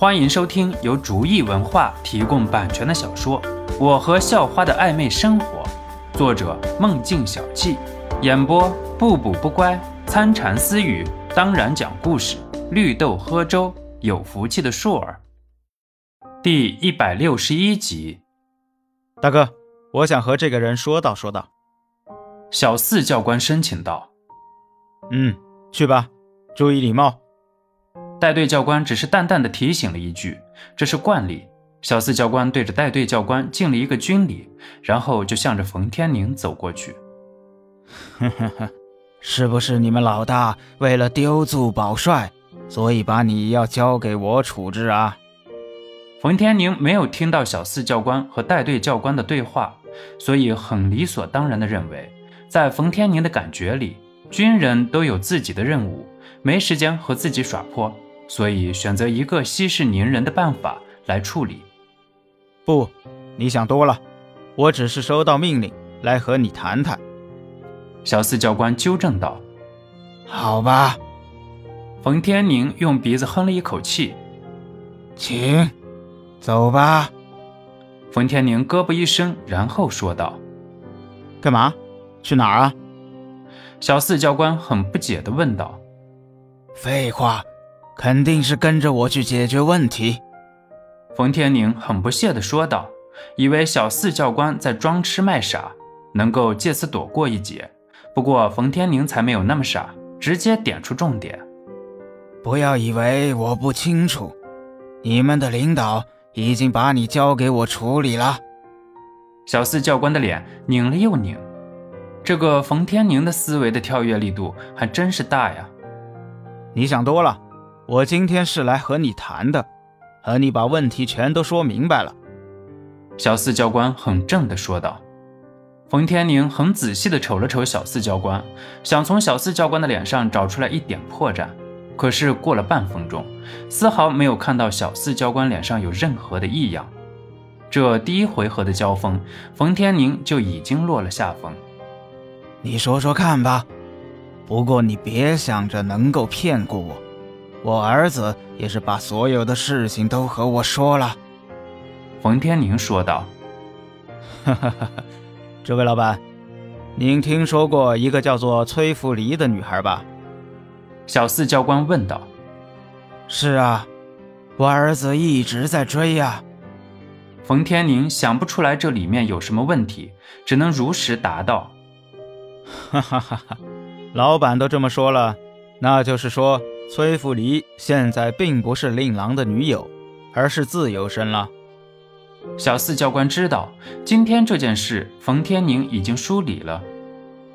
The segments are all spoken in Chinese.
欢迎收听由竹意文化提供版权的小说《我和校花的暧昧生活》，作者梦境小憩，演播不补不乖、参禅私语，当然讲故事，绿豆喝粥，有福气的硕儿。第一百六十一集，大哥，我想和这个人说道说道。小四教官申请道：“嗯，去吧，注意礼貌。”带队教官只是淡淡的提醒了一句，这是惯例。小四教官对着带队教官敬了一个军礼，然后就向着冯天宁走过去。呵呵呵，是不是你们老大为了丢卒保帅，所以把你要交给我处置啊？冯天宁没有听到小四教官和带队教官的对话，所以很理所当然的认为，在冯天宁的感觉里，军人都有自己的任务，没时间和自己耍泼。所以选择一个息事宁人的办法来处理。不，你想多了。我只是收到命令来和你谈谈。小四教官纠正道：“好吧。”冯天宁用鼻子哼了一口气：“请走吧。”冯天宁胳膊一伸，然后说道：“干嘛？去哪儿啊？”小四教官很不解地问道：“废话。”肯定是跟着我去解决问题，冯天宁很不屑地说道，以为小四教官在装痴卖傻，能够借此躲过一劫。不过冯天宁才没有那么傻，直接点出重点：不要以为我不清楚，你们的领导已经把你交给我处理了。小四教官的脸拧了又拧，这个冯天宁的思维的跳跃力度还真是大呀！你想多了。我今天是来和你谈的，和你把问题全都说明白了。”小四教官很正的说道。冯天宁很仔细的瞅了瞅小四教官，想从小四教官的脸上找出来一点破绽，可是过了半分钟，丝毫没有看到小四教官脸上有任何的异样。这第一回合的交锋，冯天宁就已经落了下风。你说说看吧，不过你别想着能够骗过我。我儿子也是把所有的事情都和我说了。”冯天宁说道。“哈哈哈！这位老板，您听说过一个叫做崔福黎的女孩吧？”小四教官问道。“是啊，我儿子一直在追呀。”冯天宁想不出来这里面有什么问题，只能如实答道：“哈哈哈哈！老板都这么说了，那就是说。”崔福离现在并不是令郎的女友，而是自由身了。小四教官知道今天这件事，冯天宁已经梳理了。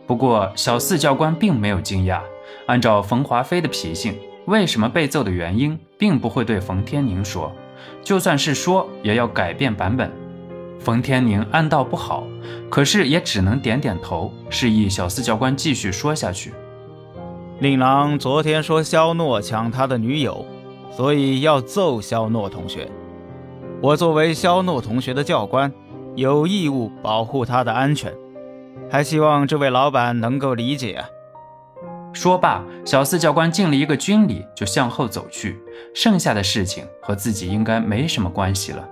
不过小四教官并没有惊讶，按照冯华飞的脾性，为什么被揍的原因，并不会对冯天宁说，就算是说，也要改变版本。冯天宁暗道不好，可是也只能点点头，示意小四教官继续说下去。令郎昨天说肖诺抢他的女友，所以要揍肖诺同学。我作为肖诺同学的教官，有义务保护他的安全，还希望这位老板能够理解。说罢，小四教官敬了一个军礼，就向后走去。剩下的事情和自己应该没什么关系了。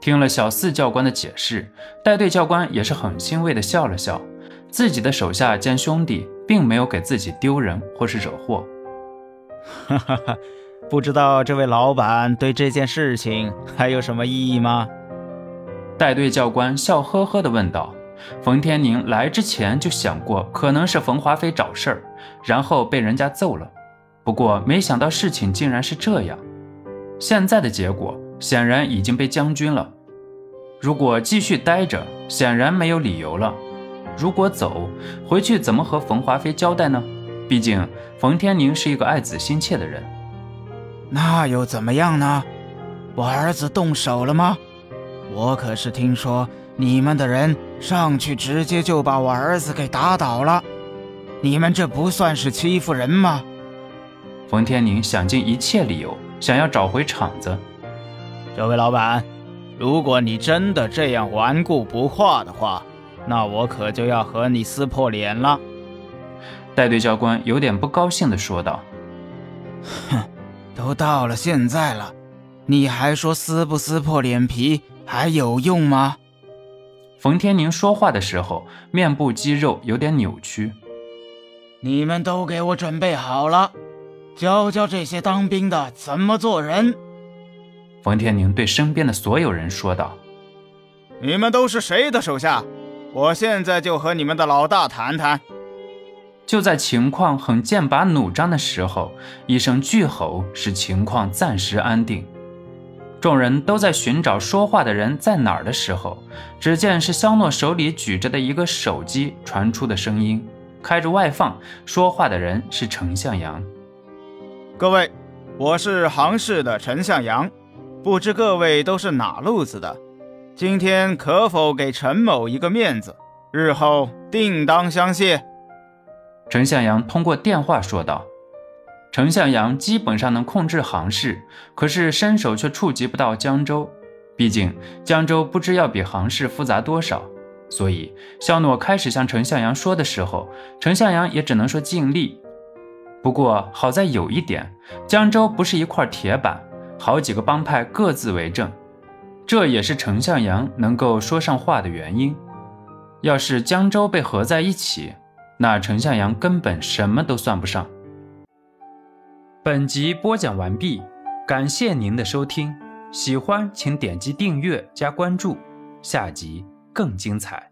听了小四教官的解释，带队教官也是很欣慰的笑了笑。自己的手下兼兄弟，并没有给自己丢人或是惹祸。哈哈哈，不知道这位老板对这件事情还有什么异议吗？带队教官笑呵呵地问道。冯天宁来之前就想过，可能是冯华飞找事儿，然后被人家揍了。不过没想到事情竟然是这样。现在的结果显然已经被将军了。如果继续待着，显然没有理由了。如果走回去，怎么和冯华飞交代呢？毕竟冯天宁是一个爱子心切的人。那又怎么样呢？我儿子动手了吗？我可是听说你们的人上去直接就把我儿子给打倒了。你们这不算是欺负人吗？冯天宁想尽一切理由，想要找回场子。这位老板，如果你真的这样顽固不化的话，那我可就要和你撕破脸了。”带队教官有点不高兴地说道。“哼，都到了现在了，你还说撕不撕破脸皮还有用吗？冯天宁说话的时候，面部肌肉有点扭曲。你们都给我准备好了，教教这些当兵的怎么做人。冯天宁对身边的所有人说道：“你们都是谁的手下？我现在就和你们的老大谈谈。”就在情况很剑拔弩张的时候，一声巨吼使情况暂时安定。众人都在寻找说话的人在哪儿的时候，只见是肖诺手里举着的一个手机传出的声音，开着外放，说话的人是陈向阳。各位，我是杭氏的陈向阳，不知各位都是哪路子的？今天可否给陈某一个面子？日后定当相谢。陈向阳通过电话说道。程向阳基本上能控制杭市，可是伸手却触及不到江州。毕竟江州不知要比杭市复杂多少，所以肖诺开始向程向阳说的时候，程向阳也只能说尽力。不过好在有一点，江州不是一块铁板，好几个帮派各自为政，这也是程向阳能够说上话的原因。要是江州被合在一起，那程向阳根本什么都算不上。本集播讲完毕，感谢您的收听，喜欢请点击订阅加关注，下集更精彩。